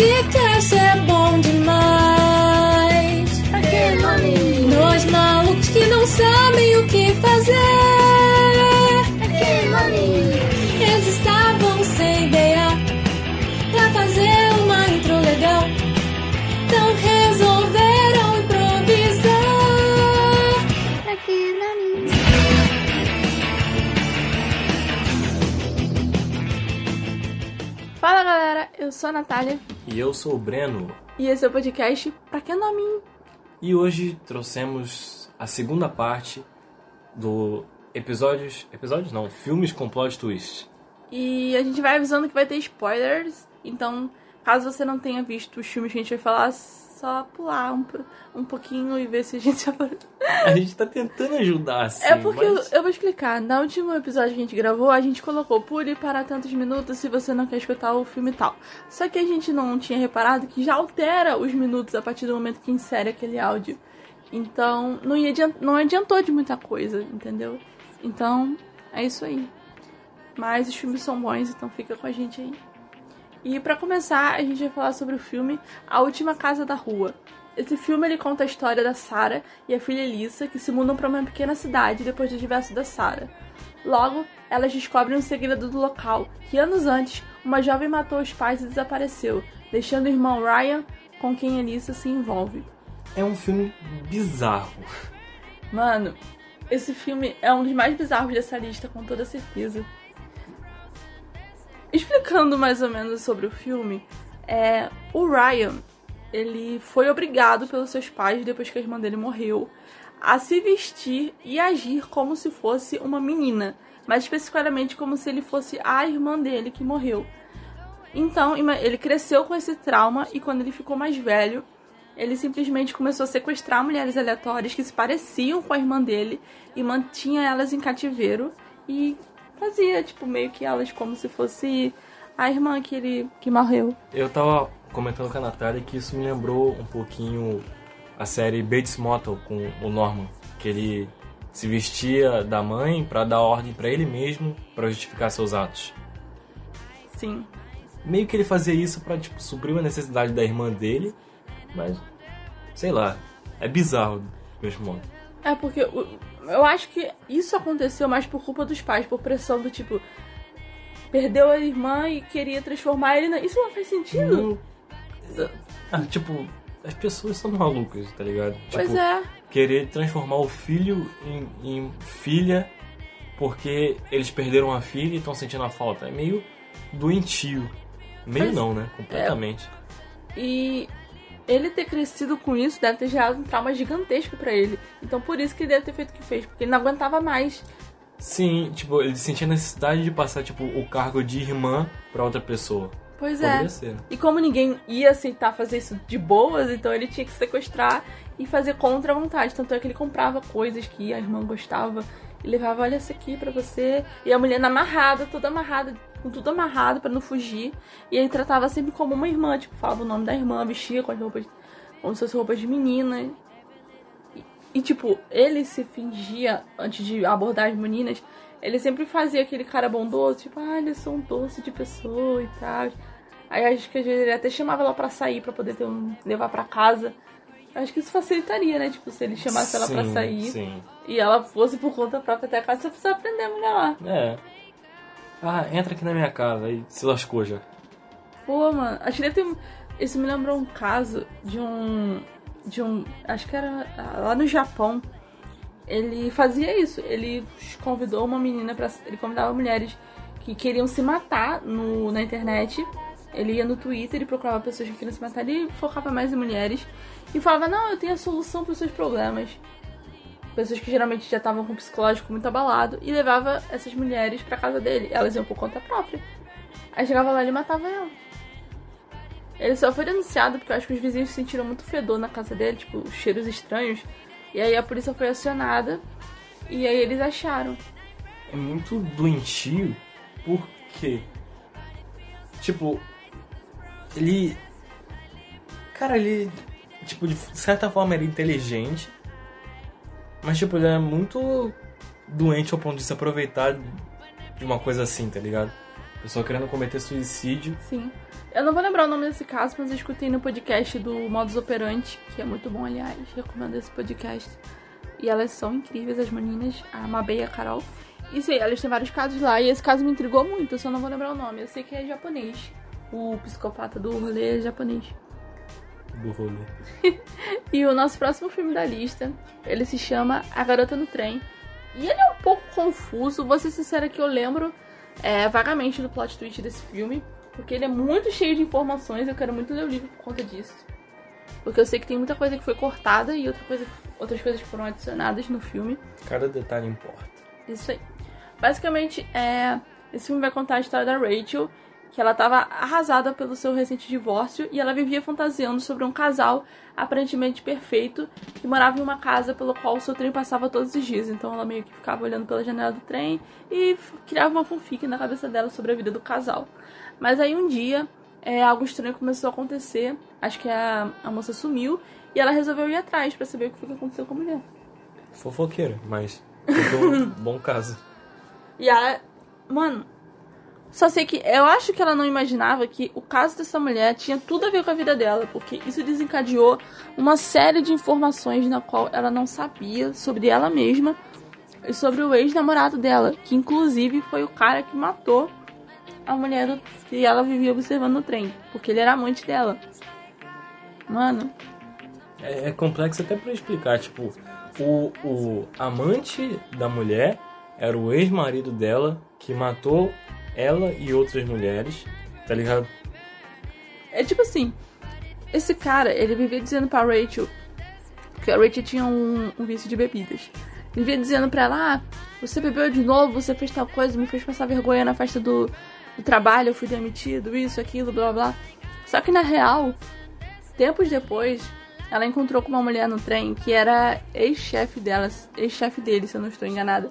podcast é bom demais. Pra que nome? Nós malucos que não sabem o que fazer. Pra que nome? Eles estavam sem ideia pra fazer uma intro legal. Então resolveram improvisar. Pra que nome? Fala galera, eu sou a Natália E eu sou o Breno. e esse é o podcast Pra Que Nome? E hoje trouxemos a segunda parte do episódios. Episódios não, filmes com plot twist. E a gente vai avisando que vai ter spoilers, então caso você não tenha visto os filmes que a gente vai falar, só pular um, um pouquinho e ver se a gente A gente tá tentando ajudar assim. É porque mas... eu, eu vou explicar. No último episódio que a gente gravou, a gente colocou pule para tantos minutos se você não quer escutar o filme tal. Só que a gente não tinha reparado que já altera os minutos a partir do momento que insere aquele áudio. Então, não, ia não adiantou de muita coisa, entendeu? Então, é isso aí. Mas os filmes são bons, então fica com a gente aí. E pra começar, a gente vai falar sobre o filme A Última Casa da Rua. Esse filme ele conta a história da Sarah e a filha Elissa que se mudam para uma pequena cidade depois do divórcio da Sarah. Logo, elas descobrem um segredo do local, que anos antes, uma jovem matou os pais e desapareceu, deixando o irmão Ryan com quem Elissa se envolve. É um filme bizarro. Mano, esse filme é um dos mais bizarros dessa lista, com toda certeza. Explicando mais ou menos sobre o filme, é, o Ryan, ele foi obrigado pelos seus pais, depois que a irmã dele morreu, a se vestir e agir como se fosse uma menina, mais especificamente como se ele fosse a irmã dele que morreu. Então, ele cresceu com esse trauma e quando ele ficou mais velho, ele simplesmente começou a sequestrar mulheres aleatórias que se pareciam com a irmã dele e mantinha elas em cativeiro e fazia, tipo, meio que elas como se fosse a irmã que ele que morreu. Eu tava comentando com a Natália que isso me lembrou um pouquinho a série Bates Motel com o Norman, que ele se vestia da mãe pra dar ordem pra ele mesmo pra justificar seus atos. Sim. Meio que ele fazia isso pra tipo suprir uma necessidade da irmã dele, mas sei lá, é bizarro mesmo modo. É porque eu acho que isso aconteceu mais por culpa dos pais, por pressão do tipo perdeu a irmã e queria transformar ele na... Isso não faz sentido. Não- Ah, tipo, as pessoas são malucas, tá ligado? Pois tipo, é. querer transformar o filho em, em filha porque eles perderam a filha e estão sentindo a falta. É meio doentio. Meio Mas- não, né? Completamente. E ele ter crescido com isso deve ter gerado um trauma gigantesco pra ele. Então por isso que ele deve ter feito o que fez, porque ele não aguentava mais. Sim, tipo, ele sentia a necessidade de passar, tipo, o cargo de irmã pra outra pessoa. Pois Poderia é. ser, né? E como ninguém ia aceitar fazer isso de boas, então ele tinha que sequestrar e fazer contra a vontade. Tanto é que ele comprava coisas que a irmã gostava e levava, olha essa aqui pra você. E a mulher amarrada, toda amarrada, com tudo amarrado pra não fugir. E ele tratava sempre como uma irmã, tipo, falava o nome da irmã, vestia com as roupas, como se fosse roupas de menina. E, e, tipo, ele se fingia, antes de abordar as meninas, ele sempre fazia aquele cara bondoso, tipo, ah, eles são um doce de pessoa e tal. Aí acho que às vezes ele até chamava ela pra sair, pra poder ter um, levar pra casa. Acho que isso facilitaria, né? Tipo, se ele chamasse ela pra Sim, sair Sim. e ela fosse por conta própria até a casa, você precisa aprender a mulher lá. É. Ah, entra aqui na minha casa. Aí se lascou já. Pô, mano, acho que deve ter. Isso me lembrou um caso de um. De um. Acho que era lá no Japão. Ele fazia isso. Ele convidou uma menina pra. Ele convidava mulheres que queriam se matar no, na internet. Ele ia no Twitter e procurava pessoas que queriam se matar. Ele focava mais em mulheres. E falava: Não, eu tenho a solução para os seus problemas. Pessoas que geralmente já estavam com o psicológico muito abalado. E levava essas mulheres pra casa dele. Elas iam por conta própria. Aí chegava lá e matava ela. Ele só foi denunciado porque eu acho que os vizinhos sentiram muito fedor na casa dele, tipo, cheiros estranhos. E aí a polícia foi acionada e aí eles acharam. É muito doentio porque. Tipo. Ele. Cara, ele. Tipo, de certa forma é inteligente. Mas, tipo, ele é muito doente ao ponto de se aproveitar de uma coisa assim, tá ligado? Pessoa querendo cometer suicídio. Sim. Eu não vou lembrar o nome desse caso, mas eu escutei no podcast do Modus Operandi, que é muito bom, aliás. Recomendo esse podcast. E elas são incríveis, as meninas, a Mabê e a Carol. E sim, elas têm vários casos lá, e esse caso me intrigou muito, eu só não vou lembrar o nome. Eu sei que é japonês. O psicopata do rolê é japonês. Do rolê. e o nosso próximo filme da lista, ele se chama A Garota no Trem. E ele é um pouco confuso, vou ser sincera que eu lembro é, vagamente do plot twist desse filme, porque ele é muito cheio de informações, eu quero muito ler o livro por conta disso. Porque eu sei que tem muita coisa que foi cortada e outra coisa, outras coisas que foram adicionadas no filme. Cada detalhe importa. Isso aí. Basicamente, é, esse filme vai contar a história da Rachel, que ela estava arrasada pelo seu recente divórcio e ela vivia fantasiando sobre um casal aparentemente perfeito que morava em uma casa pelo qual o seu trem passava todos os dias. Então ela meio que ficava olhando pela janela do trem e criava uma fanfic na cabeça dela sobre a vida do casal. Mas aí um dia é, algo estranho começou a acontecer. Acho que a, a moça sumiu e ela resolveu ir atrás para saber o que foi que aconteceu com a mulher. Fofoqueira, mas um bom caso. E ela. Mano. Só sei que eu acho que ela não imaginava que o caso dessa mulher tinha tudo a ver com a vida dela, porque isso desencadeou uma série de informações na qual ela não sabia sobre ela mesma e sobre o ex-namorado dela, que inclusive foi o cara que matou a mulher que ela vivia observando no trem, porque ele era amante dela. Mano. É, é complexo até pra explicar, tipo, o, o amante da mulher era o ex-marido dela que matou ela e outras mulheres, tá ligado? É tipo assim, esse cara, ele vivia dizendo pra Rachel que a Rachel tinha um, um vício de bebidas. Ele vivia dizendo pra ela, ah, você bebeu de novo, você fez tal coisa, me fez passar vergonha na festa do, do trabalho, eu fui demitido, isso, aquilo, blá blá. Só que na real, tempos depois, ela encontrou com uma mulher no trem que era ex-chefe dela, ex-chefe dele, se eu não estou enganada.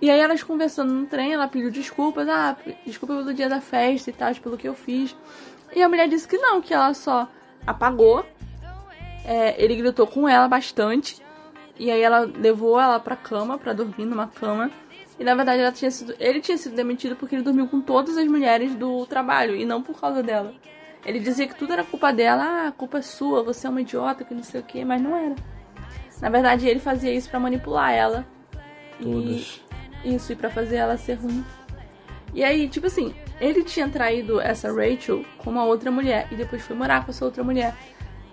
E aí elas conversando no trem, ela pediu desculpas, ah, desculpa pelo dia da festa e tal, pelo que eu fiz. E a mulher disse que não, que ela só apagou. É, ele gritou com ela bastante. E aí ela levou ela pra cama, pra dormir numa cama. E na verdade ela tinha sido, ele tinha sido demitido porque ele dormiu com todas as mulheres do trabalho e não por causa dela. Ele dizia que tudo era culpa dela, ah, a culpa é sua, você é uma idiota, que não sei o que, mas não era. Na verdade ele fazia isso para manipular ela. Todos. Isso, e pra fazer ela ser ruim. E aí, tipo assim, ele tinha traído essa Rachel com uma outra mulher e depois foi morar com essa outra mulher.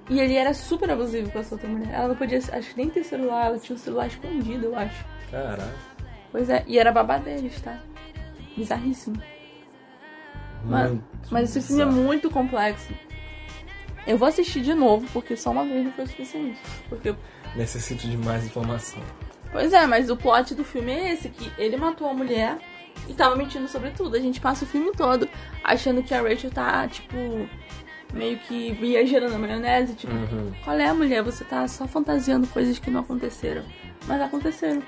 E ele era super abusivo com essa outra mulher. Ela não podia, acho que nem ter celular, ela tinha o um celular escondido, eu acho. Caraca. Pois é, e era babá deles, tá? Bizarríssimo. Mano, mas esse filme é muito complexo. Eu vou assistir de novo, porque só uma vez não foi o suficiente. Porque. Necessito de mais informação. Pois é, mas o plot do filme é esse, que ele matou a mulher e tava mentindo sobre tudo. A gente passa o filme todo achando que a Rachel tá, tipo, meio que viajando na maionese, tipo, uhum. qual é a mulher? Você tá só fantasiando coisas que não aconteceram. Mas aconteceram.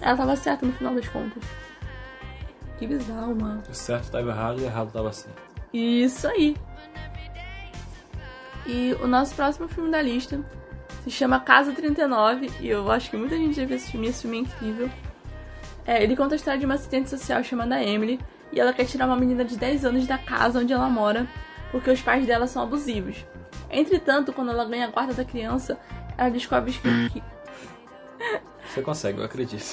Ela tava certa no final das contas. Que bizarro, mano. O certo tava errado e o errado tava certo. Isso aí. E o nosso próximo filme da lista se chama Casa 39 e eu acho que muita gente já viu esse filme, esse filme é incrível. É, ele conta a história de uma assistente social chamada Emily e ela quer tirar uma menina de 10 anos da casa onde ela mora porque os pais dela são abusivos. Entretanto, quando ela ganha a guarda da criança, ela descobre que. Você consegue, eu acredito.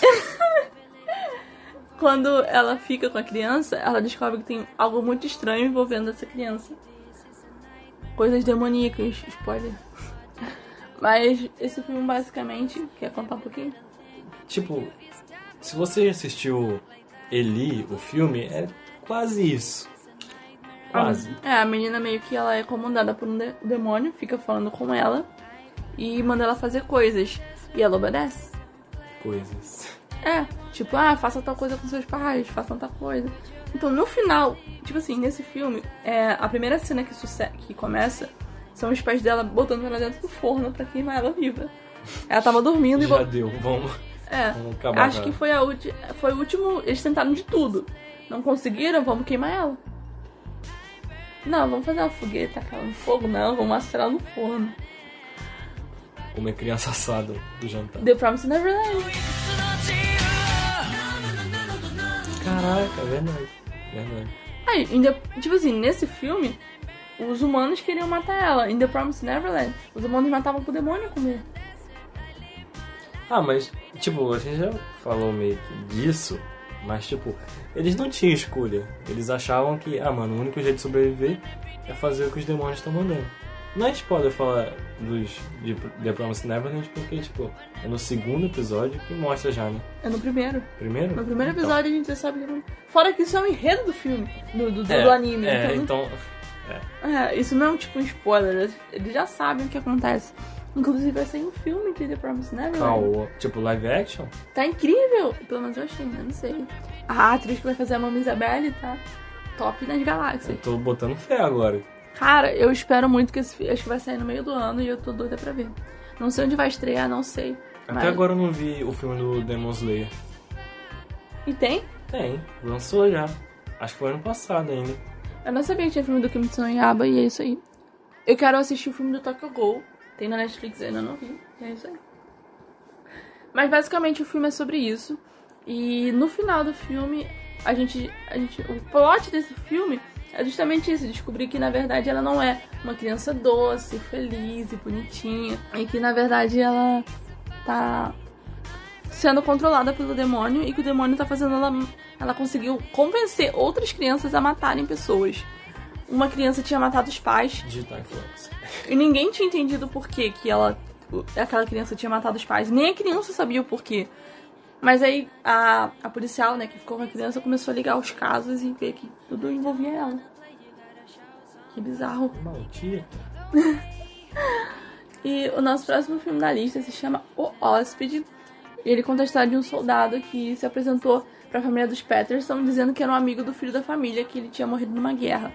quando ela fica com a criança, ela descobre que tem algo muito estranho envolvendo essa criança. Coisas demoníacas, spoiler. Mas esse filme basicamente. Quer contar um pouquinho? Tipo, se você assistiu Eli, o filme, é quase isso. Quase. É, a menina meio que ela é comandada por um de demônio, fica falando com ela e manda ela fazer coisas. E ela obedece. Coisas. É, tipo, ah, faça tal coisa com seus pais, faça tal coisa. Então, no final, tipo assim, nesse filme, é, a primeira cena que, que começa são os pais dela botando ela dentro do forno pra queimar ela viva. Ela tava dormindo Já e. Já deu, vamos. É, vamos acabar acho que foi, a foi o último. Eles tentaram de tudo. Não conseguiram, vamos queimar ela. Não, vamos fazer uma fogueira, tacar ela no fogo, não, vamos assar ela no forno. Comer criança assada do jantar. The Promise Neverland. Caraca, é verdade. Verdade. Aí, ainda, tipo assim, nesse filme, os humanos queriam matar ela. Em The Promised Neverland, os humanos matavam pro demônio comer. Ah, mas, tipo, a gente já falou meio que disso, mas, tipo, eles não tinham escolha. Eles achavam que, ah, mano, o único jeito de sobreviver é fazer o que os demônios estão mandando. Não é spoiler falar dos de The Promised Neverland, porque, tipo, é no segundo episódio que mostra já, né? É no primeiro. Primeiro? No primeiro Então. episódio a gente já sabe que. Fora que isso é o enredo do filme, do, do, do- É, do anime. É, então, então. É, isso não é um tipo um spoiler, eles já sabem o que acontece. Inclusive vai sair um filme de The Promised Neverland. Qual? Tipo, live action? Tá incrível! Pelo menos eu achei, né? Não sei. A atriz que vai fazer a Mama Isabelle tá top nas Eu galáxias. tô botando fé agora. Cara, eu espero muito que esse filme. Acho que vai sair no meio do ano e eu tô doida pra ver. Não sei onde vai estrear, não sei. Até mas- agora eu não vi o filme do Demon Slayer. E tem? Tem, lançou já. Acho que foi ano passado ainda. Eu não sabia que tinha filme do Kimetsu no Yaba e é isso aí. Eu quero assistir o filme do Tokyo Ghoul. Tem na Netflix ainda não vi. É isso aí. Mas basicamente o filme é sobre isso. E no final do filme, a gente, a gente. O plot desse filme é justamente isso, descobrir que na verdade ela não é uma criança doce, feliz e bonitinha. E que na verdade ela tá sendo controlada pelo demônio e que o demônio tá fazendo ela. Ela conseguiu convencer outras crianças a matarem pessoas. Uma criança tinha matado os pais Digital Influencer. e ninguém tinha entendido o porquê que ela. Aquela criança tinha matado os pais. Nem a criança sabia o porquê. Mas aí a, a policial, né, que ficou com a criança, começou a ligar os casos e ver que tudo envolvia ela. Que bizarro. Maldita. E o nosso próximo filme da lista se chama O Hóspede. E ele conta a história de um soldado que se apresentou para a família dos Patterson, dizendo que era um amigo do filho da família, que ele tinha morrido numa guerra.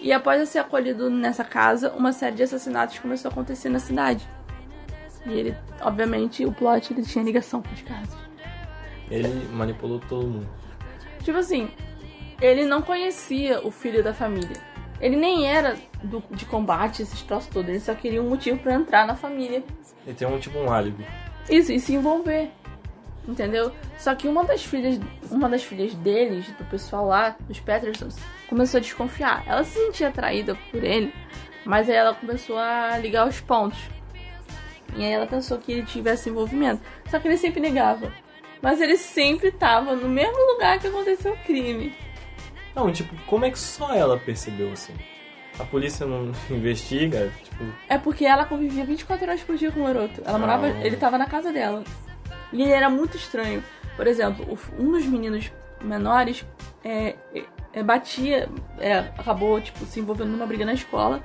E após ser acolhido nessa casa, uma série de assassinatos começou a acontecer na cidade. E ele, obviamente, o plot ele tinha ligação com os casos. Ele manipulou todo mundo. Tipo assim, ele não conhecia o filho da família. Ele nem era do, de combate, esses troços todos. Ele só queria um motivo para entrar na família. Ele tem um tipo um álibi. Isso, e se envolver. Entendeu? Só que uma das filhas, uma das filhas deles, do pessoal lá, dos Petersons, começou a desconfiar. Ela se sentia atraída por ele, mas aí ela começou a ligar os pontos. E aí ela pensou que ele tivesse envolvimento. Só que ele sempre negava. Mas ele sempre estava no mesmo lugar que aconteceu o crime. Não, tipo, como é que só ela percebeu assim? A polícia não investiga, tipo, É porque ela convivia 24 horas por dia com o garoto. Ela morava, Ah. ele tava na casa dela. E ele era muito estranho. Por exemplo, um dos meninos menores é, é, batia, é, acabou tipo se envolvendo numa briga na escola.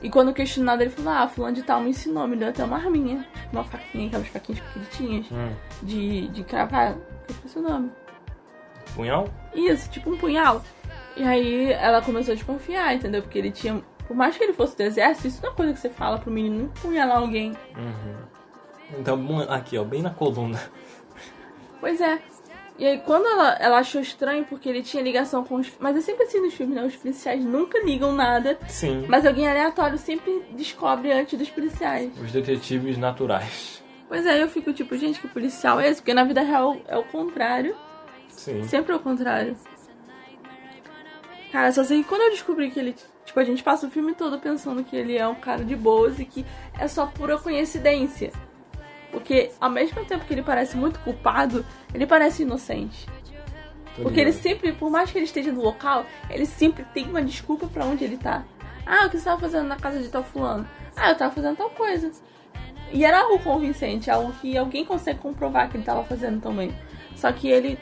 E quando questionado, ele falou: Ah, fulano de tal me ensinou, me deu até uma arminha, tipo uma faquinha, aquelas faquinhas pequenininhas hum, de, de cravar. Eu esqueci o nome. punhal? Isso, tipo um punhal. E aí ela começou a desconfiar, entendeu? Porque ele tinha. Por mais que ele fosse do exército, isso não é coisa que você fala pro menino punhalar alguém. Uhum. Então, aqui, ó, bem na coluna. Pois é. E aí quando ela, ela achou estranho porque ele tinha ligação com os. Mas é sempre assim nos filmes, né? Os policiais nunca ligam nada. Sim, Mas alguém aleatório sempre descobre antes dos policiais. os detetives naturais. Pois é, eu fico tipo, gente, que policial é esse? Porque na vida real é o contrário. Sim. Sempre é o contrário. Cara, só sei que quando eu descobri que ele. Tipo, a gente passa o filme todo pensando que ele é um cara de boas e que é só pura coincidência. Porque ao mesmo tempo que ele parece muito culpado, ele parece inocente. Tô Porque ele sempre, por mais que ele esteja no local, ele sempre tem uma desculpa pra onde ele tá. Ah, o que você tava fazendo na casa de tal fulano? Ah, eu tava fazendo tal coisa. E era algo convincente, algo que alguém consegue comprovar que ele tava fazendo também. Só que ele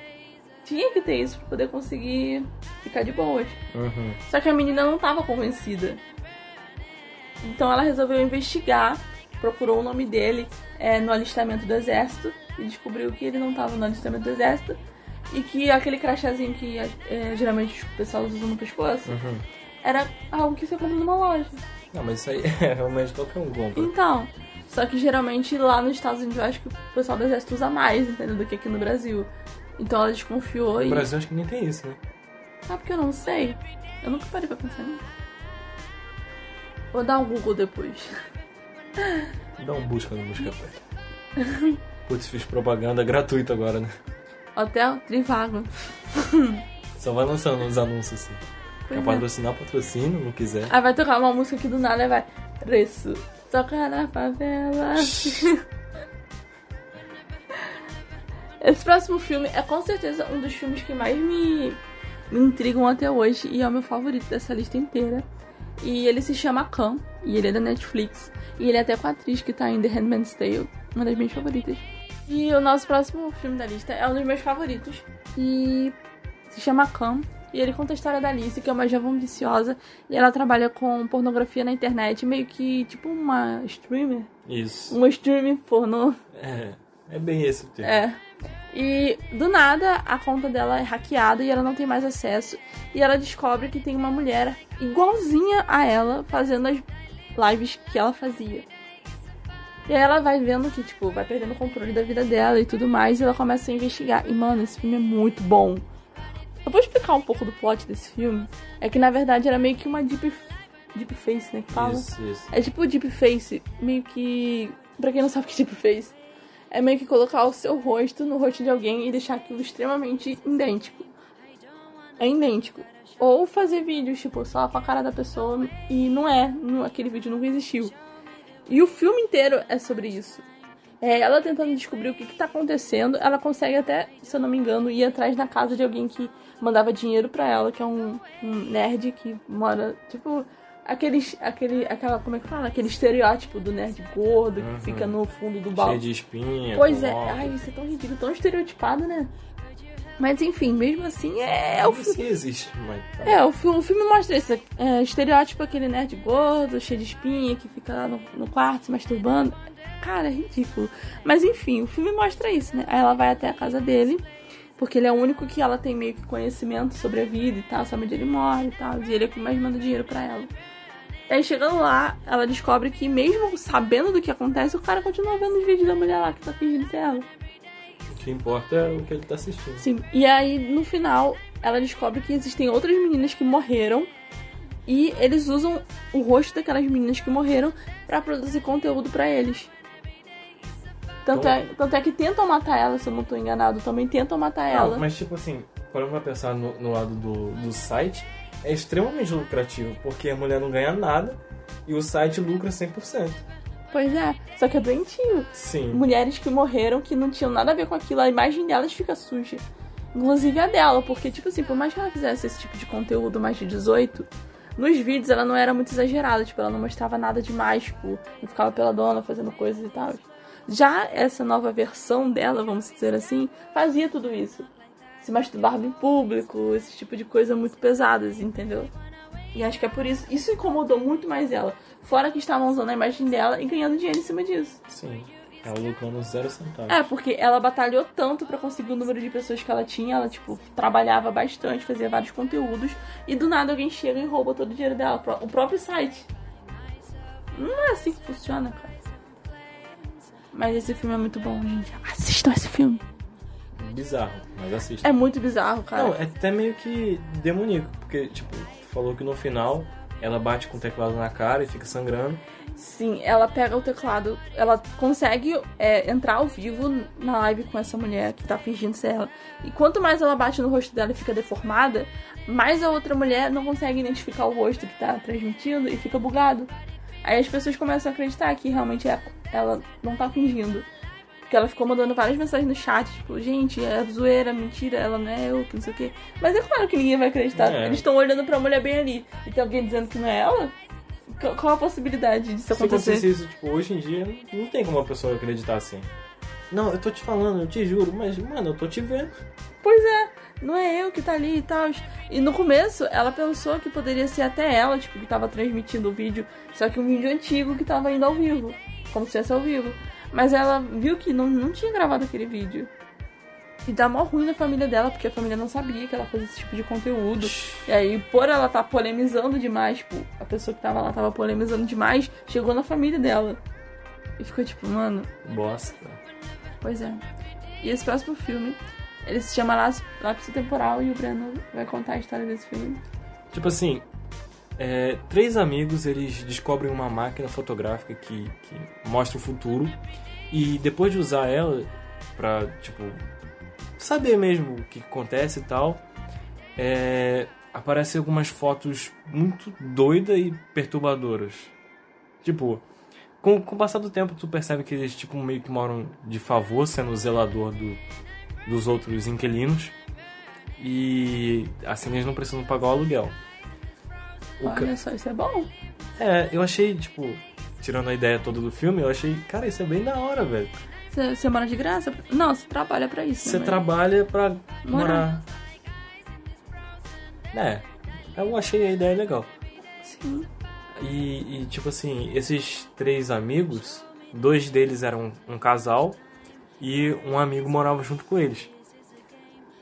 tinha que ter isso pra poder conseguir ficar de boas. Uhum. Só que a menina não tava convencida. Então ela resolveu investigar, procurou o nome dele é, no alistamento do exército e descobriu que ele não tava no alistamento do exército e que aquele crachazinho que é, geralmente o pessoal usa no pescoço Uhum. era algo que você compra numa loja. Não, mas isso aí é realmente qualquer um compra. Então, só que geralmente lá nos Estados Unidos eu acho que o pessoal do exército usa mais, entendeu? Do que aqui no Brasil. Então ela desconfiou No e. Brasil acho que nem tem isso, né? Sabe que eu não sei? Eu nunca parei pra pensar nisso. Vou dar um Google depois. Dá um busca no Buscapé. Putz, fiz propaganda gratuita agora, né? Hotel Trivago. Só vai lançando os anúncios assim. Pois Quer é. patrocinar, patrocina, não quiser. Aí vai tocar uma música aqui do nada e vai. Preço. Toca na favela. Esse próximo filme é com certeza um dos filmes que mais me, me intrigam até hoje e é o meu favorito dessa lista inteira. E ele se chama Khan e ele é da Netflix. E ele é até com a atriz que tá em The Handmaid's Tale, uma das minhas favoritas. E o nosso próximo filme da lista é um dos meus favoritos e se chama Khan. E ele conta a história da Alice, que é uma jovem viciosa, e ela trabalha com pornografia na internet, meio que tipo uma streamer. Isso. Uma streamer pornô. É, é bem esse o termo. É. E do nada a conta dela é hackeada e ela não tem mais acesso. E ela descobre que tem uma mulher igualzinha a ela fazendo as lives que ela fazia. E aí ela vai vendo que, tipo, vai perdendo o controle da vida dela e tudo mais. E ela começa a investigar. E, mano, esse filme é muito bom. Eu vou explicar um pouco do plot desse filme. É que, na verdade, era meio que uma deep, deep face, né? Que fala. Isso, isso. É tipo deep face, meio que. Pra quem não sabe o que é deep face, é meio que colocar o seu rosto no rosto de alguém e deixar aquilo extremamente idêntico. É idêntico. Ou fazer vídeos, tipo, só com a cara da pessoa e não é, não- aquele vídeo nunca existiu. E o filme inteiro é sobre isso. É ela tentando descobrir o que, que tá acontecendo. Ela consegue até, se eu não me engano, ir atrás na casa de alguém que mandava dinheiro pra ela, que é um, um nerd que mora, tipo, aqueles, aquele, aquela, como é que fala? Aquele estereótipo do nerd gordo que Uhum. fica no fundo do baú. Cheio de espinha. Pois é, ai, isso é tão ridículo, tão estereotipado, né? Mas enfim, mesmo assim, é, é o Isso existe, mas. tá. é, o filme, o filme mostra isso. É, estereótipo aquele nerd gordo, cheio de espinha, que fica lá no, no quarto se masturbando. Cara, é ridículo. Mas enfim, o filme mostra isso, né? Aí ela vai até a casa dele, porque ele é o único que ela tem meio que conhecimento sobre a vida e tal, sabe onde ele mora e tal. E ele é que mais manda dinheiro pra ela. Aí chegando lá, ela descobre que mesmo sabendo do que acontece, o cara continua vendo os vídeos da mulher lá que tá fingindo ser ela. O que importa é o que ele tá assistindo. Sim. E aí, no final, ela descobre que existem outras meninas que morreram. E eles usam o rosto daquelas meninas que morreram pra produzir conteúdo pra eles. Tanto, Então- é, tanto é que tentam matar ela, se eu não tô enganado. Também tentam matar ela. Não, mas tipo assim, quando vai pensar no, no lado do, do site, é extremamente lucrativo, porque a mulher não ganha nada e o site lucra 100%. Pois é, só que é doentio. Sim. Mulheres que morreram, que não tinham nada a ver com aquilo, a imagem delas fica suja. Inclusive a dela, porque, tipo assim, por mais que ela fizesse esse tipo de conteúdo mais de 18, nos vídeos ela não era muito exagerada, tipo, ela não mostrava nada demais, tipo, não ficava pela dona fazendo coisas e tal. Já essa nova versão dela, vamos dizer assim, fazia tudo isso. Se masturbava em público, esse tipo de coisa muito pesadas, entendeu? E acho que é por isso. Isso incomodou muito mais ela. Fora que estavam usando a imagem dela e ganhando dinheiro em cima disso. Sim. Ela lucrando zero centavos. É, porque ela batalhou tanto pra conseguir o número de pessoas que ela tinha. Ela, tipo, trabalhava bastante, fazia vários conteúdos. E do nada alguém chega e rouba todo o dinheiro dela. O próprio site. Não é assim que funciona, cara. Mas esse filme é muito bom, gente. Assistam esse filme. Bizarro, mas assista. É muito bizarro, cara. Não, é até meio que demoníaco, porque, tipo, tu falou que no final ela bate com o teclado na cara e fica sangrando. Sim, ela pega o teclado, ela consegue é, entrar ao vivo na live com essa mulher que tá fingindo ser ela. E quanto mais ela bate no rosto dela e fica deformada, mais a outra mulher não consegue identificar o rosto que tá transmitindo e fica bugado. Aí as pessoas começam a acreditar que realmente é- ela não tá fingindo. Porque ela ficou mandando várias mensagens no chat, tipo, gente, é zoeira, mentira, ela não é eu, que não sei o quê. Mas é claro que ninguém vai acreditar. É. Eles estão olhando pra mulher bem ali. E tem alguém dizendo que não é ela? Qual- a possibilidade disso Se acontecer? acontecesse isso, tipo, hoje em dia, não tem como uma pessoa acreditar assim. Não, eu tô te falando, eu te juro, mas, mano, eu tô te vendo. Pois é, não é eu que tá ali e tal. E no começo, ela pensou que poderia ser até ela, tipo, que tava transmitindo o vídeo, só que um vídeo antigo que tava indo ao vivo, como se fosse ao vivo. Mas ela viu que não, não tinha gravado aquele vídeo. E dá mó ruim na família dela, porque a família não sabia que ela fazia esse tipo de conteúdo. E aí, por ela tá polemizando demais, tipo, a pessoa que tava lá tava polemizando demais, chegou na família dela. E ficou tipo, mano, Bosta. Pois é. E esse próximo filme, ele se chama Lápis, Lápis Temporal e o Breno vai contar a história desse filme. Tipo assim, é, três amigos, eles descobrem uma máquina fotográfica que, que mostra o futuro. E depois de usar ela pra, tipo, saber mesmo o que acontece e tal, é, aparecem algumas fotos muito doidas e perturbadoras. Tipo, com, com o passar do tempo, tu percebe que eles tipo, meio que moram de favor, sendo zelador do, dos outros inquilinos. E assim eles não precisam pagar o aluguel. O ca- Olha só, isso é bom. É, eu achei, tipo, tirando a ideia toda do filme, eu achei, cara, isso é bem da hora, velho. Você, você mora de graça? Não, você trabalha pra isso. Você né? trabalha pra morar. Morar. É, eu achei a ideia legal. Sim. E, e, tipo assim, esses três amigos, dois deles eram um casal e um amigo morava junto com eles.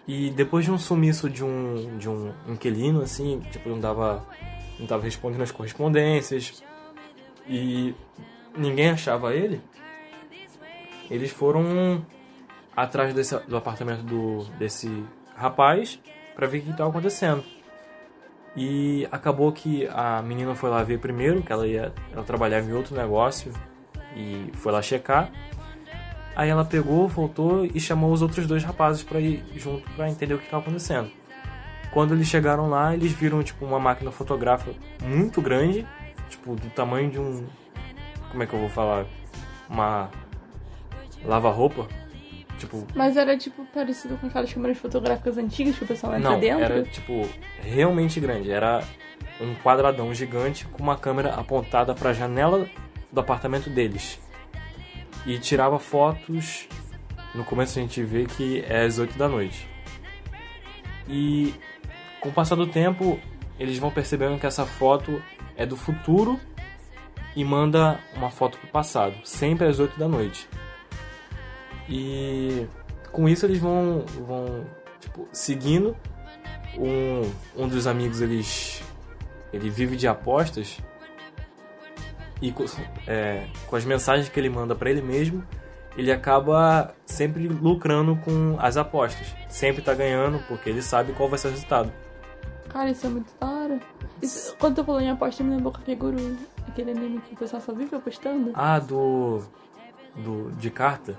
E depois de um sumiço de um, de um inquilino, assim, tipo, não dava, não tava respondendo as correspondências e ninguém achava ele, eles foram atrás desse, do apartamento do, desse rapaz pra ver o que estava acontecendo. E acabou que a menina foi lá ver primeiro, que ela ia ela trabalhava em outro negócio e foi lá checar. Aí ela pegou, voltou e chamou os outros dois rapazes para ir junto para entender o que estava acontecendo. Quando eles chegaram lá, eles viram tipo uma máquina fotográfica muito grande, tipo do tamanho de um como é que eu vou falar? Uma lava-roupa. Tipo, Mas era tipo parecido com aquelas câmeras fotográficas antigas que o pessoal entra não, dentro. era tipo realmente grande. Era um quadradão gigante com uma câmera apontada para a janela do apartamento deles. E tirava fotos. No começo a gente vê que é às 8 da noite. E com o passar do tempo, eles vão percebendo que essa foto é do futuro e manda uma foto pro passado, sempre às 8 da noite. E com isso eles vão, vão tipo, seguindo. Um, um dos amigos eles ele vive de apostas e com, é, com as mensagens que ele manda para ele mesmo, ele acaba sempre lucrando com as apostas. Sempre tá ganhando porque ele sabe qual vai ser o resultado. Cara, isso é muito da hora. Isso- quando tu falou em aposta, me lembrou Kakeguru. Aquele anime que o pessoal só vive apostando. Ah, do do de carta.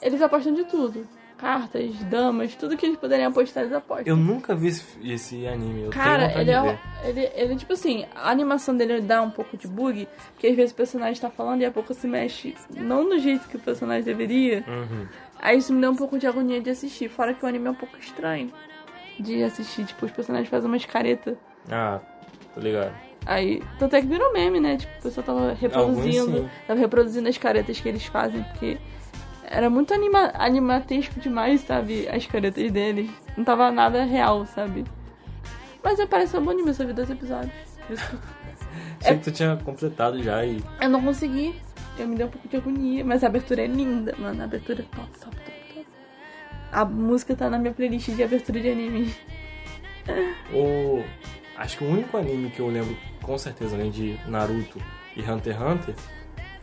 Eles apostam de tudo. Cartas, damas, tudo que eles puderem apostar, eles apostam. Eu nunca vi esse, esse anime. Eu Cara, ele é, ele, ele, tipo assim, a animação dele dá um pouco de bug, porque às vezes o personagem tá falando e a pouco se mexe não do jeito que o personagem deveria. Uhum. Aí isso me deu um pouco de agonia de assistir, fora que o anime é um pouco estranho de assistir, tipo, os personagens fazem umas caretas. Ah, tô ligado. Aí, tanto é que virou meme, né? Tipo, o pessoal tava reproduzindo, sim. tava reproduzindo as caretas que eles fazem, porque era muito anima, animatesco demais, sabe? As caretas deles. Não tava nada real, sabe? Mas é, parece um bom anime, eu só vi dois episódios. Por isso que Achei que tu tinha completado já e. Eu não consegui. Eu me dei um pouco de agonia, mas a abertura é linda, mano. A abertura é top, top, top. A música tá na minha playlist de abertura de anime. O. Acho que o único anime que eu lembro com certeza, além de Naruto e Hunter x Hunter,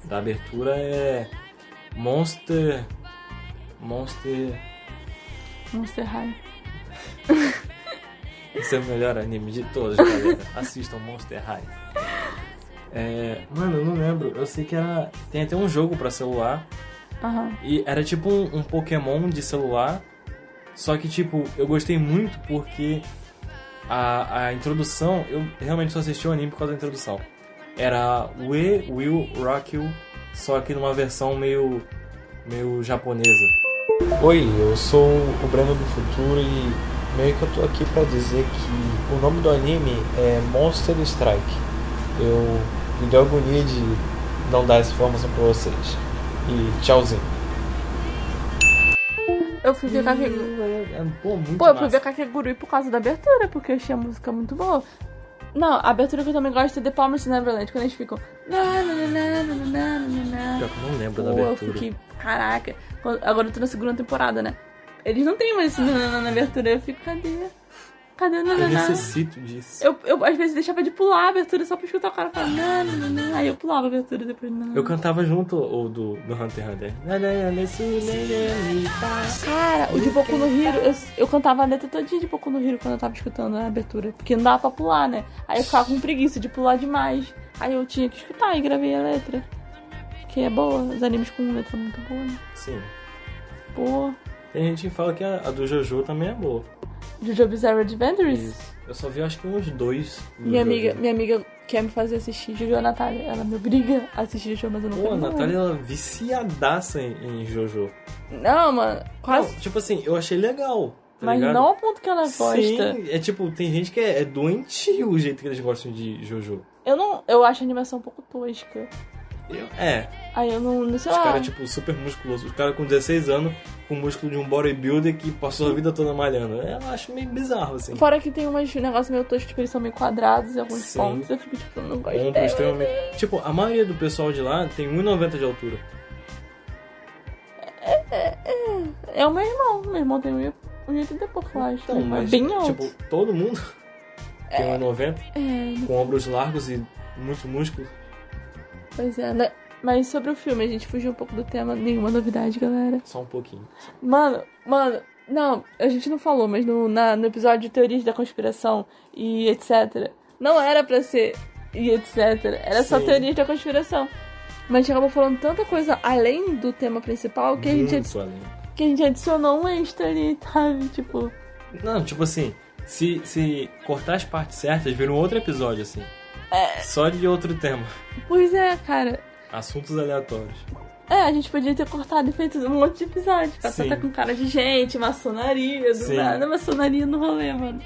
da abertura é. Monster. Monster. Monster High. Esse é o melhor anime de todos, galera. Assistam Monster High. É, mano, eu não lembro. Eu sei que era. Tem até um jogo pra celular. Aham. E era tipo um, um Pokémon de celular. Só que, tipo, eu gostei muito porque a, a introdução, eu realmente só assisti o anime por causa da introdução. Era We Will Rock You, só que numa versão meio, meio japonesa. Oi, eu sou o Breno do Futuro e meio que eu tô aqui pra dizer que o nome do anime é Monster Strike. Eu me deu agonia de não dar essa informação pra vocês. E tchauzinho. Eu fui ver Kakeguru. É, pô, muito Pô, eu fui massa. ver Kakeguru por causa da abertura, porque eu achei a música muito boa. Não, a abertura que eu também gosto é The Promised Neverland, quando eles ficam. Na, na, na, na, na, na, na, na. Pior que eu não lembro da Pô, eu abertura. fiquei. Caraca. Agora eu tô na segunda temporada, né? Eles não têm mais esse nanana na abertura. Eu fico, cadê? Cadê o Eu nanana? necessito disso. Eu, eu às vezes deixava de pular a abertura só pra escutar o cara falar nanana. Aí eu pulava a abertura depois. Nanana. Eu cantava junto o do, do Hunter x Hunter. Cara, o de Boku no Hiro, eu, eu cantava a letra todinha de Boku no Hiro quando eu tava escutando a abertura. Porque não dava pra pular, né? Aí eu ficava com preguiça de pular demais. Aí eu tinha que escutar e gravei a letra. Que é boa, os animes com letra muito boa, né? Sim. Pô. Tem gente que fala que a, a do Jojo também é boa. Jojo Bizarre Adventures? Isso. Eu só vi acho que uns dois. do Minha amiga, minha amiga quer me fazer assistir Jojo a Natália. Ela me obriga a assistir Jojo, mas eu não Pô, quero. a. Natália ela é viciadaça em, em Jojo. Não, mano, quase. Não, tipo assim, eu achei legal. Tá mas ligado? não ao ponto que ela gosta. Sim, é tipo, tem gente que é, é doentio o jeito que eles gostam de Jojo. Eu não. Eu acho a animação um pouco tosca. Eu- é, Aí eu não. não sei os lá. caras, tipo, super musculosos. Os caras com 16 anos, com o músculo de um bodybuilder que passou a vida toda malhando. Eu acho meio bizarro, assim. Fora que tem umas negócios meio toscos, tipo, eles são meio quadrados em alguns Sim. pontos. Eu fico tipo, não gosto. Ombro extremamente. Tipo, a maioria do pessoal de lá tem 1,90 de altura. É o meu irmão. Meu irmão tem um um 80 e pouco, eu acho. Então, mas mas, bem alto. tipo, todo mundo tem 1,90 É, com ombros largos e muito músculo. Pois é, né? Mas sobre o filme, a gente fugiu um pouco do tema. Nenhuma novidade, galera. Só um pouquinho. Mano, mano, não, a gente não falou, mas no, na- no episódio de teorias da conspiração e etc. Não era pra ser e etc. Era só Sim. teorias da conspiração. Mas a gente acabou falando tanta coisa além do tema principal que a gente, Muito além. que a gente adicionou um extra ali, sabe? Tipo, Não, tipo assim, se, se cortar as partes certas, vira um outro episódio, assim. É. Só de outro tema. pois é, cara. Assuntos aleatórios. É, a gente podia ter cortado e feito um monte de episódio. Passar tá com cara de gente, maçonaria, do Sim. nada, maçonaria no rolê, mano.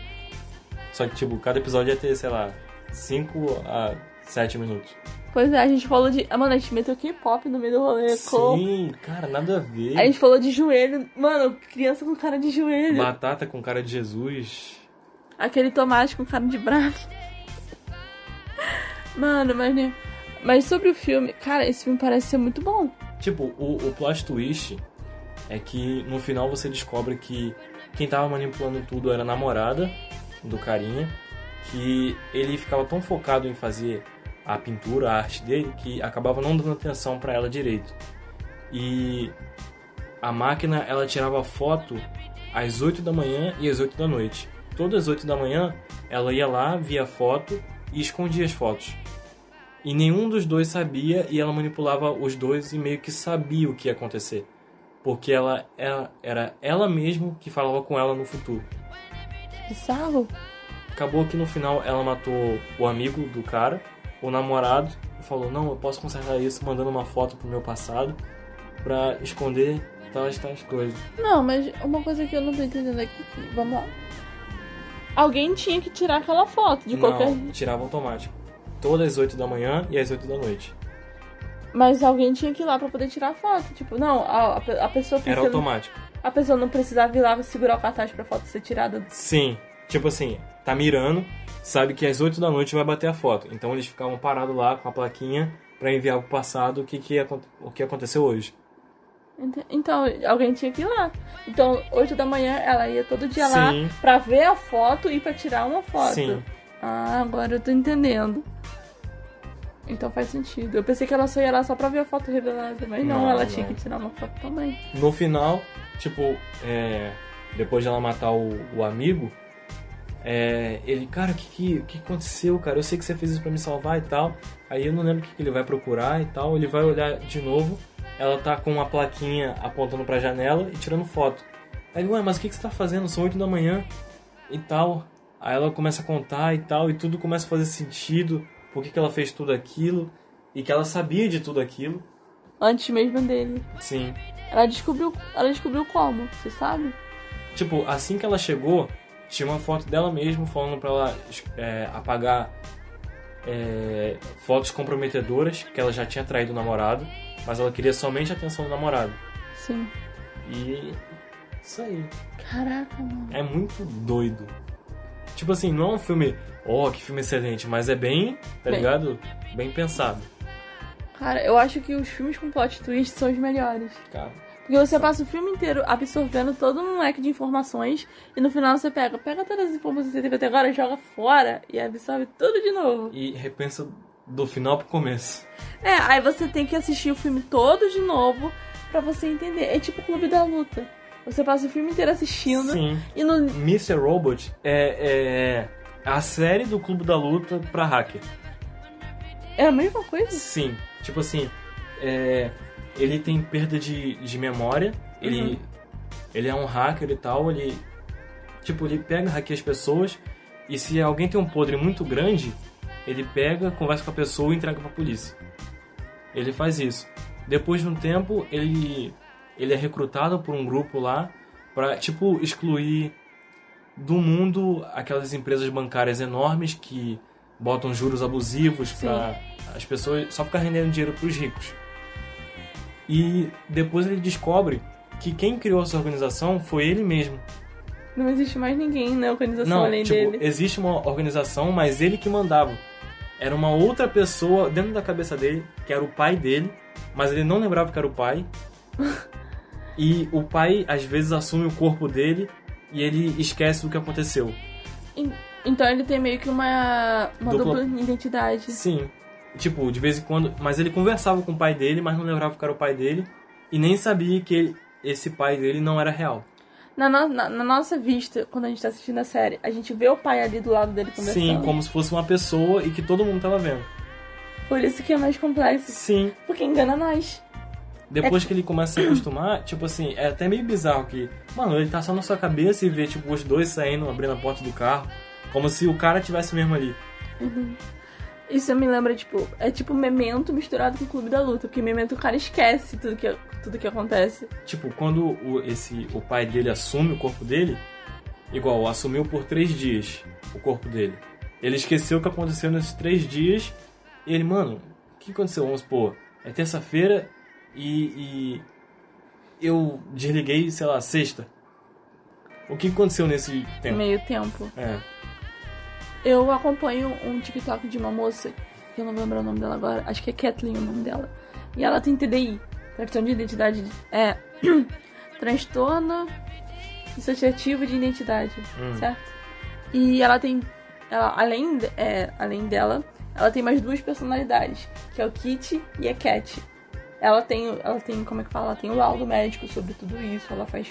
Só que, tipo, cada episódio ia ter, sei lá, 5 a 7 minutos. Pois é, a gente falou de. Mano, a gente meteu K-pop no meio do rolê. com- Sim, cara, nada a ver. A gente falou de joelho. Mano, criança com cara de joelho. Batata com cara de Jesus. Aquele tomate com cara de bravo. Mano, mas né? Mas sobre o filme, cara, esse filme parece ser muito bom. Tipo, o, o plot twist é que no final você descobre que quem tava manipulando tudo era a namorada do carinha, que ele ficava tão focado em fazer a pintura, a arte dele, que acabava não dando atenção pra ela direito. E a máquina, ela tirava foto às 8 da manhã e às 8 da noite. Todas as 8 da manhã, ela ia lá, via foto e escondia as fotos. E nenhum dos dois sabia e ela manipulava os dois e meio que sabia o que ia acontecer. Porque ela era, era ela mesma que falava com ela no futuro. Bizarro. Acabou que no final ela matou o amigo do cara, o namorado, e falou: Não, eu posso consertar isso mandando uma foto pro meu passado pra esconder tais, tais coisas. Não, mas uma coisa que eu não tô entendendo aqui, que, vamos lá. Alguém tinha que tirar aquela foto de qualquer. Não, tirava automático. Todas as 8 da manhã e às 8 da noite. Mas alguém tinha que ir lá pra poder tirar a foto. Tipo, não, a, a, pe- a pessoa Era precisa- automático. A pessoa não precisava ir lá segurar o cartaz pra foto ser tirada. Sim, tipo assim, tá mirando, sabe que às 8 da noite vai bater a foto. Então eles ficavam parados lá com a plaquinha pra enviar pro passado o que, que, o que aconteceu hoje. Ent- Então, alguém tinha que ir lá. Então, 8 da manhã ela ia todo dia lá Sim. pra ver a foto e pra tirar uma foto. Sim. Ah, agora eu tô entendendo. Então faz sentido. Eu pensei que ela só ia lá só pra ver a foto revelada, mas não, Não, ela tinha não. que tirar uma foto também. No final, tipo, é, depois de ela matar o, o amigo, é, ele, cara, o que, que, que aconteceu, cara? Eu sei que você fez isso pra me salvar e tal. Aí eu não lembro o que, que ele vai procurar e tal. Ele vai olhar de novo. Ela tá com uma plaquinha apontando pra janela e tirando foto. Aí ele, ué, mas o que, que você tá fazendo? São 8 da manhã e tal. Aí ela começa a contar e tal, e tudo começa a fazer sentido. Por que, que ela fez tudo aquilo? E que ela sabia de tudo aquilo. Antes mesmo dele. Sim. Ela descobriu, ela descobriu como, você sabe? Tipo, assim que ela chegou, tinha uma foto dela mesmo falando pra ela é, apagar é, fotos comprometedoras que ela já tinha traído o namorado, mas ela queria somente a atenção do namorado. Sim. E isso aí. Caraca, mano. É muito doido. Tipo assim, não é um filme, oh, que filme excelente, mas é bem, tá Bem. ligado? Bem pensado. Cara, eu acho que os filmes com plot twist são os melhores. Cara, Porque você passa o filme inteiro absorvendo todo um leque de informações e no final você pega, pega todas as informações que você teve até agora, joga fora e absorve tudo de novo. e repensa do final pro começo. É, aí você tem que assistir o filme todo de novo pra você entender. É tipo o Clube da Luta. Você passa o filme inteiro assistindo Sim. e no. Mr. Robot é, é a série do Clube da Luta pra hacker. É a mesma coisa? Sim, tipo assim, é, ele tem perda de, de memória, ele, Uhum. ele é um hacker e tal, ele Tipo, ele pega, hackeia as pessoas e se alguém tem um podre muito grande, ele pega, conversa com a pessoa e entrega pra polícia. Ele faz isso. Depois de um tempo, ele, ele é recrutado por um grupo lá pra, tipo, excluir do mundo aquelas empresas bancárias enormes que botam juros abusivos para as pessoas só ficar rendendo dinheiro para os ricos. E depois ele descobre que quem criou essa organização foi ele mesmo. Não existe mais ninguém na organização Não, além tipo, dele. existe uma organização, mas ele que mandava. Era uma outra pessoa dentro da cabeça dele, que era o pai dele, mas ele não lembrava que era o pai. e o pai às vezes assume o corpo dele e ele esquece do que aconteceu. En- Então ele tem meio que uma, uma Dupla- dupla... identidade. Sim. Tipo, de vez em quando. Mas ele conversava com o pai dele, mas não lembrava que era o pai dele. E nem sabia que ele- esse pai dele não era real. Na, no- na- na nossa vista, quando a gente tá assistindo a série, a gente vê o pai ali do lado dele conversando. Sim, como se fosse uma pessoa e que todo mundo tava vendo. Por isso que é mais complexo. Sim. Porque engana nós. Depois É que ele começa a se acostumar, tipo assim, é até meio bizarro que, mano, ele tá só na sua cabeça e vê, tipo, os dois saindo, abrindo a porta do carro, como se o cara tivesse mesmo ali. Isso me lembra, tipo, é tipo Memento misturado com o Clube da Luta. Porque Memento o cara esquece tudo que, tudo que acontece. Tipo, quando o, esse, o pai dele assume o corpo dele, igual, assumiu por três dias o corpo dele. Ele esqueceu o que aconteceu nesses três dias e ele, mano, o que aconteceu? Vamos supor, é terça-feira e, e eu desliguei, sei lá, sexta. O que aconteceu nesse tempo? Meio tempo. É, Eu acompanho um TikTok de uma moça, que eu não vou lembrar o nome dela agora, acho que é Kathleen o nome dela. E ela tem TDI, transtorno de identidade. É. transtorno dissociativo de identidade, Hum. certo? E ela tem. Ela, além, é, além dela, ela tem mais duas personalidades, que é o Kitty e a Cat. Ela tem, ela tem, como é que fala? Ela tem o laudo médico sobre tudo isso, ela faz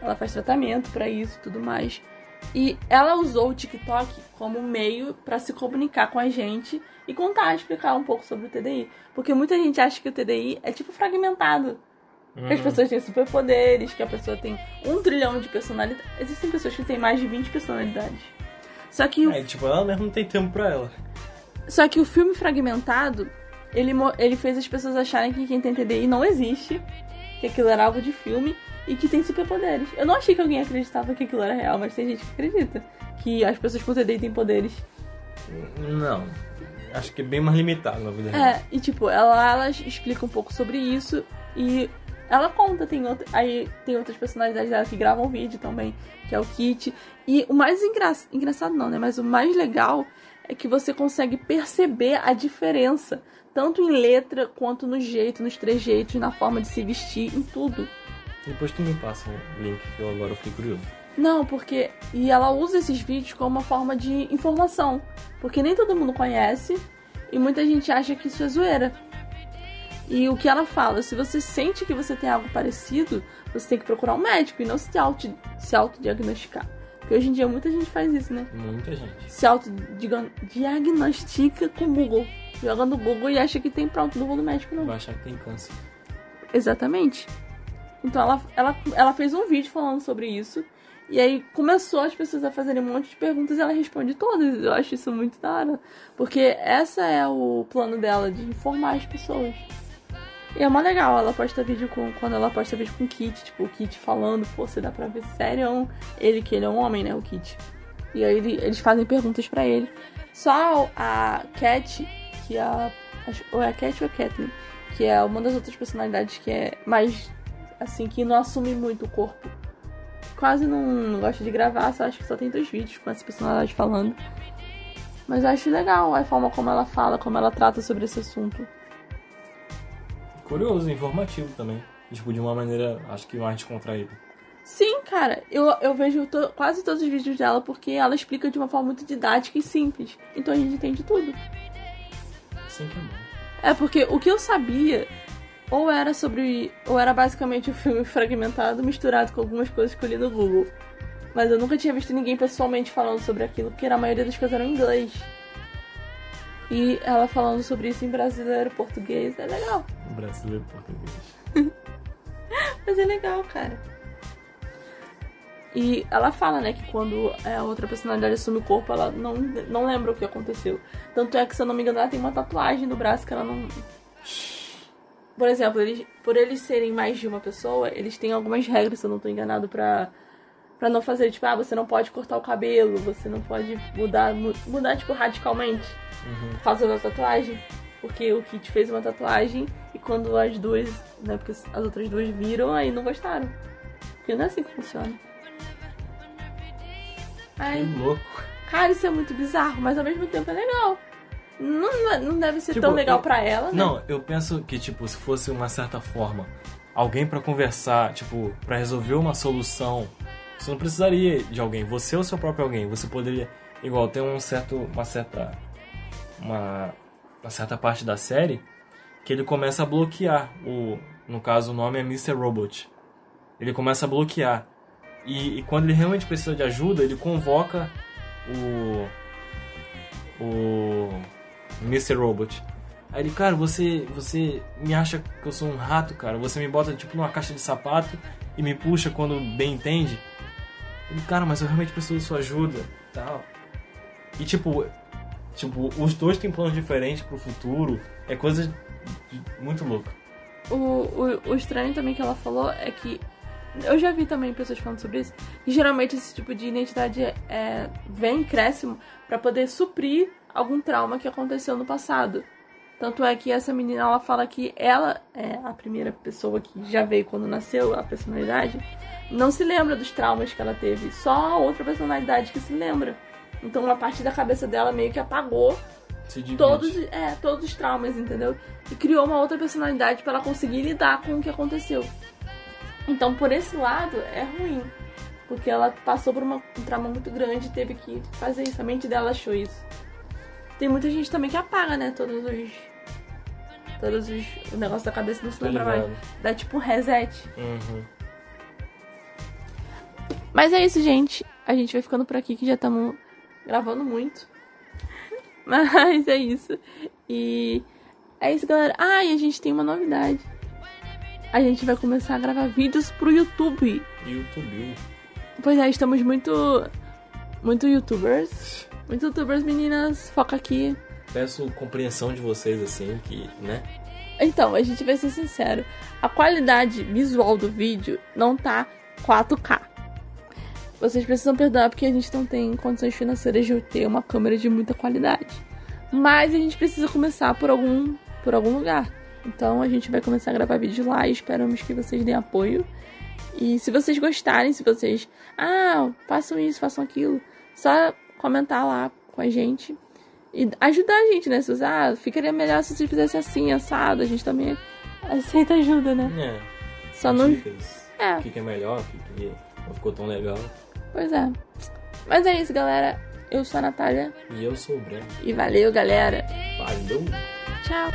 ela faz tratamento pra isso e tudo mais. E ela usou o TikTok como meio pra se comunicar com a gente e contar, explicar um pouco sobre o TDI. Porque muita gente acha que o TDI é tipo fragmentado. Que as pessoas têm superpoderes, que a pessoa tem um trilhão de personalidades. Existem pessoas que têm mais de 20 personalidades. Só que o é tipo, ela mesmo não tem tempo pra ela. só que o filme fragmentado, ele, ele fez as pessoas acharem que quem tem TDI não existe, que aquilo era algo de filme e que tem superpoderes. Eu não achei que alguém acreditava que aquilo era real, mas tem gente que acredita. Que as pessoas com TDI têm poderes. Não. Acho que é bem mais limitado na vida real. É, e tipo, ela, ela explica um pouco sobre isso e ela conta, tem outra, aí tem outras personalidades dela que gravam vídeo também, que é o Kit. E o mais engra, engraçado não, né? Mas o mais legal é que você consegue perceber a diferença, tanto em letra quanto no jeito, nos trejeitos, na forma de se vestir, em tudo. Depois tu me passa o link que eu agora fiquei curioso. Não, porque. E ela usa esses vídeos como uma forma de informação. Porque nem todo mundo conhece e muita gente acha que isso é zoeira. E o que ela fala, se você sente que você tem algo parecido, você tem que procurar um médico e não se, auto, se autodiagnosticar. Porque hoje em dia muita gente faz isso, né? Muita gente. Se autodiagnostica com o Google. Joga no Google e acha que tem pronto, não vou no médico não. Vai achar que tem câncer. Exatamente. Então ela, ela, ela fez um vídeo falando sobre isso. E aí começou as pessoas a fazerem um monte de perguntas e ela responde todas. Eu acho isso muito da hora. Porque essa é o plano dela, de informar as pessoas. E é mó legal, ela posta vídeo com. Quando ela posta vídeo com o Kit, tipo, o Kit falando, pô, você dá pra ver sério ele, que ele é um homem, né? O Kit. E aí ele- eles fazem perguntas pra ele. Só a Cat, que é a. Ou é a Cat ou a Kathleen, que é uma das outras personalidades que é mais. Assim, que não assume muito o corpo. Quase não, não gosta de gravar, só acho que só tem dois vídeos com essa personalidade falando. Mas eu acho legal a forma como ela fala, como ela trata sobre esse assunto. Curioso, informativo também. Tipo, de uma maneira, acho que mais descontraída. Sim, cara, eu, eu vejo to- quase todos os vídeos dela porque ela explica de uma forma muito didática e simples. Então a gente entende tudo. Que é bom. É porque o que eu sabia ou era sobre. ou era basicamente o filme fragmentado misturado com algumas coisas que eu li no Google. Mas eu nunca tinha visto ninguém pessoalmente falando sobre aquilo, porque a maioria das coisas eram em inglês. E ela falando sobre isso em brasileiro, português, é legal. Brasileiro português. Mas é legal, cara. E ela fala, né, que quando a outra personalidade assume o corpo, ela não, não lembra o que aconteceu. Tanto é que, se eu não me engano, ela tem uma tatuagem no braço que ela não. Por exemplo, eles, por eles serem mais de uma pessoa, eles têm algumas regras, se eu não tô enganado, pra, pra não fazer. Tipo, ah, você não pode cortar o cabelo, você não pode mudar, mudar tipo, radicalmente Uhum. causa da tatuagem. Porque o Kit fez uma tatuagem e quando as duas, né, porque as outras duas viram, aí não gostaram. Porque não é assim que funciona. Que Ai, louco. cara, isso é muito bizarro, mas ao mesmo tempo é legal. Não, não é- deve ser Tipo, tão legal eu- pra ela, né? Não, eu penso que, tipo, se fosse uma certa forma, alguém pra conversar, tipo, pra resolver uma solução, você não precisaria de alguém, você é o seu próprio alguém. Você poderia, igual, tem um certo, uma certa, uma, uma certa parte da série que ele começa a bloquear o, no caso o nome é Mr. Robot. Ele começa a bloquear. E, e quando ele realmente precisa de ajuda, ele convoca o o Mr. Robot. Aí ele, cara, você, você me acha que eu sou um rato, cara? Você me bota tipo numa caixa de sapato e me puxa quando bem entende? Ele, cara, mas eu realmente preciso de sua ajuda, tal. E tipo, tipo, os dois têm planos diferentes pro futuro. É coisa muito louca. O, o, o estranho também que ela falou é que. Eu já vi também pessoas falando sobre isso. Que geralmente esse tipo de identidade é, é- vem cresce pra poder suprir algum trauma que aconteceu no passado. Tanto é que essa menina ela fala que ela é a primeira pessoa que já veio quando nasceu a personalidade. Não se lembra dos traumas que ela teve, só a outra personalidade que se lembra. Então uma parte da cabeça dela meio que apagou todos, é, todos os traumas, entendeu? E criou uma outra personalidade pra ela conseguir lidar com o que aconteceu. Então, por esse lado, é ruim. Porque ela passou por uma, um trauma muito grande e teve que fazer isso. A mente dela achou isso. Tem muita gente também que apaga, né? Todos os. Todos os. O negócio da cabeça não se lembra mais. Dá tipo um reset. Uhum. Mas é isso, gente. A gente vai ficando por aqui que já estamos gravando muito. Mas é isso. E é isso, galera. Ah, e a gente tem uma novidade. A gente vai começar a gravar vídeos pro YouTube. YouTube. Pois é, estamos muito. Muito youtubers. Muito youtubers, meninas. Foca aqui. Peço compreensão de vocês, assim, que, né? Então, a gente vai ser sincero. A qualidade visual do vídeo não tá 4K. Vocês precisam perdoar porque a gente não tem condições financeiras de ter uma câmera de muita qualidade. Mas a gente precisa começar por algum, por algum lugar. Então a gente vai começar a gravar vídeo lá e esperamos que vocês deem apoio. E se vocês gostarem, se vocês. Ah, façam isso, façam aquilo. Só comentar lá com a gente. E ajudar a gente, né? Se você, ah, ficaria melhor se vocês fizessem assim, assado. A gente também aceita ajuda, né? É. Só não. Dicas. É. O que, que é melhor, o que, que não ficou tão legal. Pois é. Mas é isso, galera. Eu sou a Natália. E eu sou o Breno. E valeu, galera. Valeu! Tchau.